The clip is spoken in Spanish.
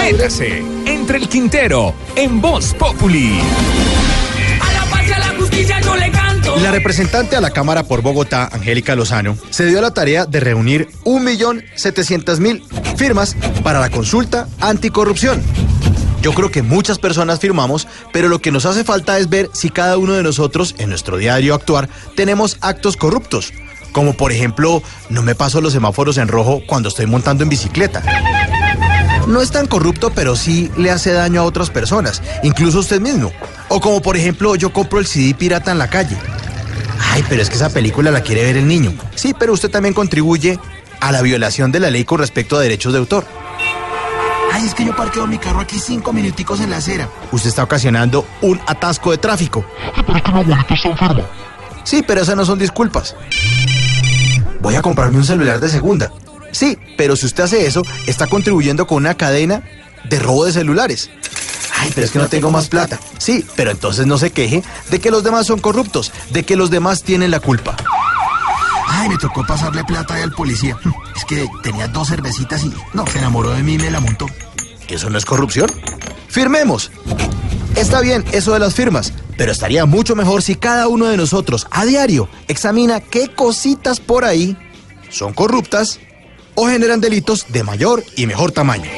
Métase entre el Quintero en Voz Populi. A la patria, la justicia yo le canto. La representante a la Cámara por Bogotá, Angélica Lozano, se dio a la tarea de reunir 1.700.000 firmas para la consulta anticorrupción. Yo creo que muchas personas firmamos, pero lo que nos hace falta es ver si cada uno de nosotros, en nuestro diario actuar, tenemos actos corruptos. Como por ejemplo, no me paso los semáforos en rojo cuando estoy montando en bicicleta. No es tan corrupto, pero sí le hace daño a otras personas, incluso a usted mismo. O como por ejemplo, yo compro el CD pirata en la calle. Ay, pero es que esa película la quiere ver el niño. Sí, pero usted también contribuye a la violación de la ley con respecto a derechos de autor. Ay, es que yo parqueo mi carro aquí cinco minuticos en la acera. Usted está ocasionando un atasco de tráfico. pero es que mi abuelito está enfermo. Sí, pero esas no son disculpas. Voy a comprarme un celular de segunda. Sí, pero si usted hace eso, está contribuyendo con una cadena de robo de celulares. Ay, pero es que no tengo más plata. Sí, pero entonces no se queje de que los demás son corruptos, de que los demás tienen la culpa. Ay, me tocó pasarle plata ahí al policía. Es que tenía dos cervecitas y no, se enamoró de mí y me la montó. ¿Eso no es corrupción? Firmemos. Está bien eso de las firmas, pero estaría mucho mejor si cada uno de nosotros a diario examina qué cositas por ahí son corruptas o generan delitos de mayor y mejor tamaño.